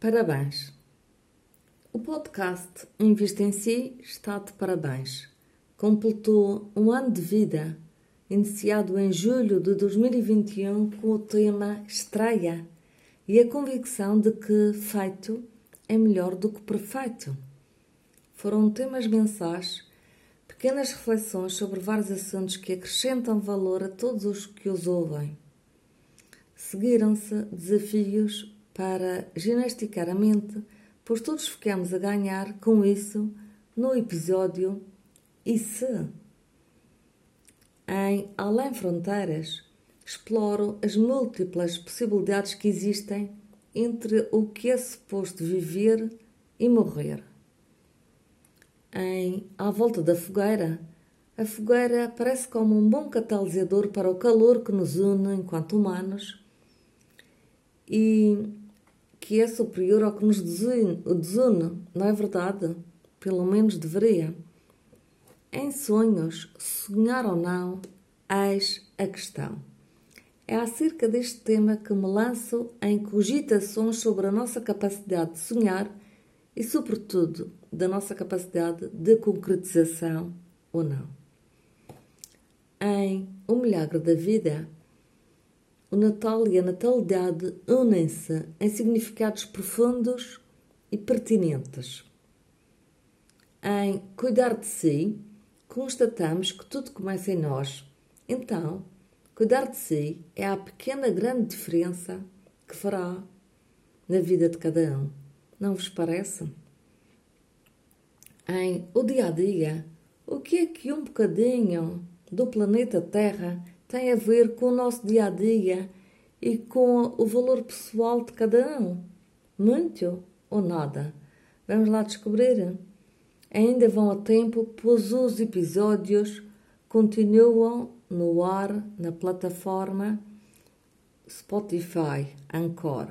Parabéns! O podcast Invista em Si está de parabéns. Completou um ano de vida, iniciado em julho de 2021 com o tema Estreia e a convicção de que feito é melhor do que perfeito. Foram temas mensais, pequenas reflexões sobre vários assuntos que acrescentam valor a todos os que os ouvem. Seguiram-se desafios para ginasticar a mente, pois todos ficamos a ganhar com isso no episódio E se? Em Além Fronteiras, exploro as múltiplas possibilidades que existem entre o que é suposto viver e morrer. Em À Volta da Fogueira, a fogueira parece como um bom catalisador para o calor que nos une enquanto humanos e que é superior ao que nos desune, não é verdade? Pelo menos deveria. Em sonhos, sonhar ou não, eis a questão. É acerca deste tema que me lanço em cogitações sobre a nossa capacidade de sonhar e, sobretudo, da nossa capacidade de concretização ou não. Em O Milagre da Vida, o Natal e a natalidade unem-se em significados profundos e pertinentes. Em cuidar de si, constatamos que tudo começa em nós. Então, cuidar de si é a pequena grande diferença que fará na vida de cada um. Não vos parece? Em o dia a dia, o que é que um bocadinho do planeta Terra tem a ver com o nosso dia a dia e com o valor pessoal de cada um. Muito ou nada? Vamos lá descobrir. Ainda vão a tempo, pois os episódios continuam no ar na plataforma Spotify Anchor.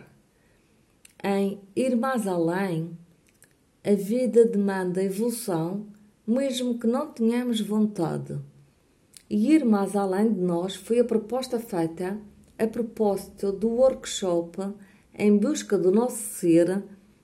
Em Ir Mais Além, a vida demanda evolução, mesmo que não tenhamos vontade. E ir mais além de nós foi a proposta feita a propósito do workshop Em Busca do Nosso Ser,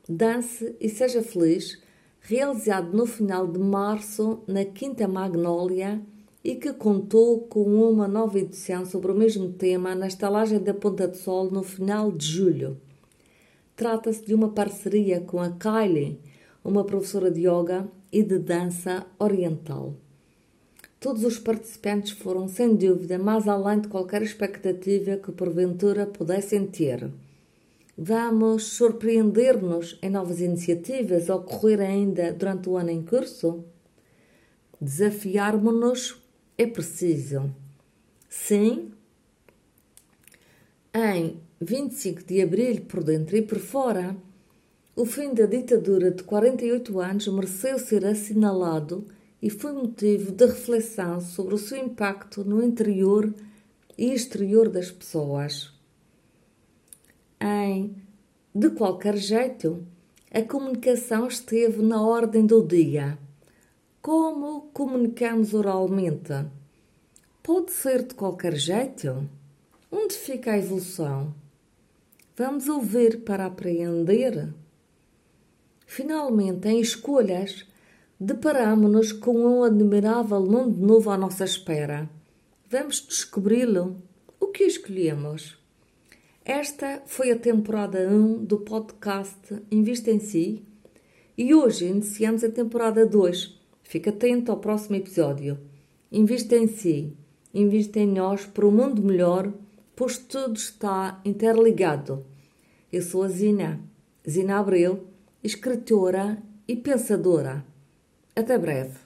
Dance e Seja Feliz, realizado no final de março na Quinta Magnólia e que contou com uma nova edição sobre o mesmo tema na estalagem da Ponta do Sol no final de julho. Trata-se de uma parceria com a Kylie, uma professora de yoga e de dança oriental. Todos os participantes foram, sem dúvida, mais além de qualquer expectativa que porventura pudessem ter. Vamos surpreender-nos em novas iniciativas a ocorrer ainda durante o ano em curso? Desafiarmos-nos é preciso. Sim, em 25 de abril, por dentro e por fora, o fim da ditadura de 48 anos mereceu ser assinalado e foi motivo de reflexão sobre o seu impacto no interior e exterior das pessoas. Em De qualquer jeito, a comunicação esteve na ordem do dia. Como comunicamos oralmente? Pode ser de qualquer jeito? Onde fica a evolução? Vamos ouvir para apreender? Finalmente, em escolhas, deparamo-nos com um admirável mundo novo à nossa espera. Vamos descobri-lo. O que escolhemos? Esta foi a temporada 1 do podcast Invista em Si e hoje iniciamos a temporada 2. Fique atento ao próximo episódio. Invista em Si, invista em nós para um mundo melhor, pois tudo está interligado. Eu sou a Zina, Zina Abreu, escritora e pensadora. Até breve.